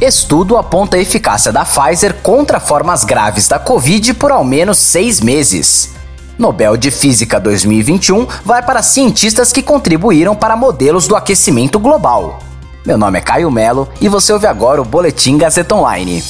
Estudo aponta a eficácia da Pfizer contra formas graves da Covid por ao menos seis meses. Nobel de Física 2021 vai para cientistas que contribuíram para modelos do aquecimento global. Meu nome é Caio Melo e você ouve agora o Boletim Gazeta Online.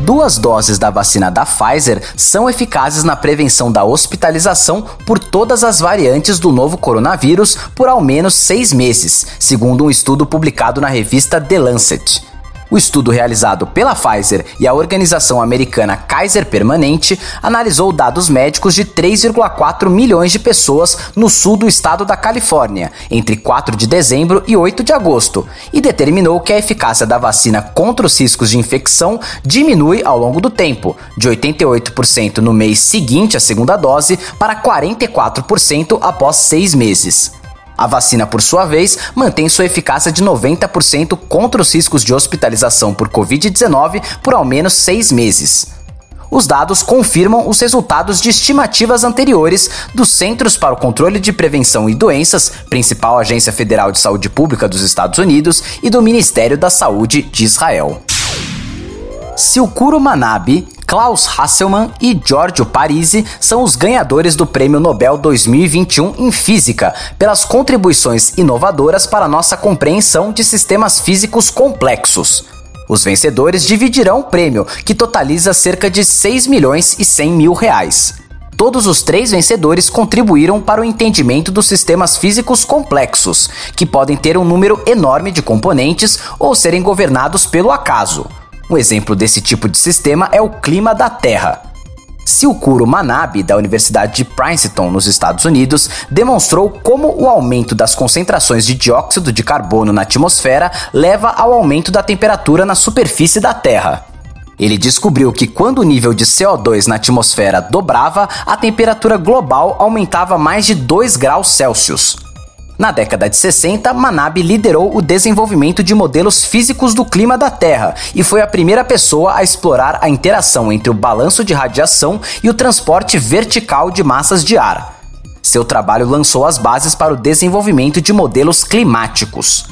Duas doses da vacina da Pfizer são eficazes na prevenção da hospitalização por todas as variantes do novo coronavírus por ao menos seis meses, segundo um estudo publicado na revista The Lancet. O estudo realizado pela Pfizer e a organização americana Kaiser Permanente analisou dados médicos de 3,4 milhões de pessoas no sul do estado da Califórnia, entre 4 de dezembro e 8 de agosto, e determinou que a eficácia da vacina contra os riscos de infecção diminui ao longo do tempo, de 88% no mês seguinte à segunda dose para 44% após seis meses. A vacina, por sua vez, mantém sua eficácia de 90% contra os riscos de hospitalização por Covid-19 por ao menos seis meses. Os dados confirmam os resultados de estimativas anteriores dos Centros para o Controle de Prevenção e Doenças, principal agência federal de saúde pública dos Estados Unidos, e do Ministério da Saúde de Israel. Silkuro Manabe, Klaus Hasselmann e Giorgio Parisi são os ganhadores do Prêmio Nobel 2021 em Física, pelas contribuições inovadoras para nossa compreensão de sistemas físicos complexos. Os vencedores dividirão o prêmio, que totaliza cerca de 6 milhões e 100 mil reais. Todos os três vencedores contribuíram para o entendimento dos sistemas físicos complexos, que podem ter um número enorme de componentes ou serem governados pelo acaso. Um exemplo desse tipo de sistema é o clima da Terra. Silkuro Manabe, da Universidade de Princeton, nos Estados Unidos, demonstrou como o aumento das concentrações de dióxido de carbono na atmosfera leva ao aumento da temperatura na superfície da Terra. Ele descobriu que quando o nível de CO2 na atmosfera dobrava, a temperatura global aumentava mais de 2 graus Celsius. Na década de 60, Manabe liderou o desenvolvimento de modelos físicos do clima da Terra e foi a primeira pessoa a explorar a interação entre o balanço de radiação e o transporte vertical de massas de ar. Seu trabalho lançou as bases para o desenvolvimento de modelos climáticos.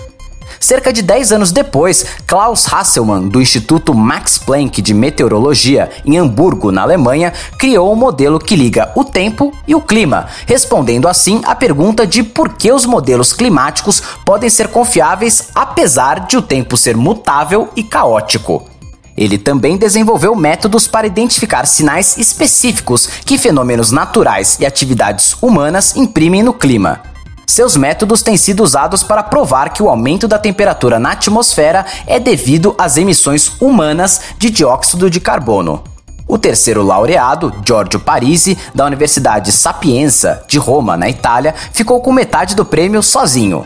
Cerca de 10 anos depois, Klaus Hasselmann, do Instituto Max Planck de Meteorologia, em Hamburgo, na Alemanha, criou um modelo que liga o tempo e o clima, respondendo assim à pergunta de por que os modelos climáticos podem ser confiáveis apesar de o tempo ser mutável e caótico. Ele também desenvolveu métodos para identificar sinais específicos que fenômenos naturais e atividades humanas imprimem no clima. Seus métodos têm sido usados para provar que o aumento da temperatura na atmosfera é devido às emissões humanas de dióxido de carbono. O terceiro laureado, Giorgio Parisi, da Universidade Sapienza de Roma, na Itália, ficou com metade do prêmio sozinho.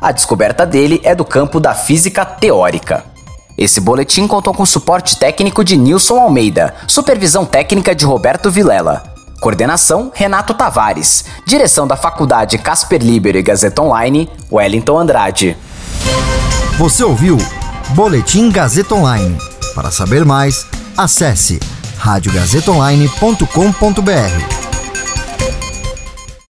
A descoberta dele é do campo da física teórica. Esse boletim contou com suporte técnico de Nilson Almeida, supervisão técnica de Roberto Vilela. Coordenação: Renato Tavares. Direção da Faculdade Casper Libero e Gazeta Online, Wellington Andrade. Você ouviu Boletim Gazeta Online. Para saber mais, acesse radiogazetaonline.com.br.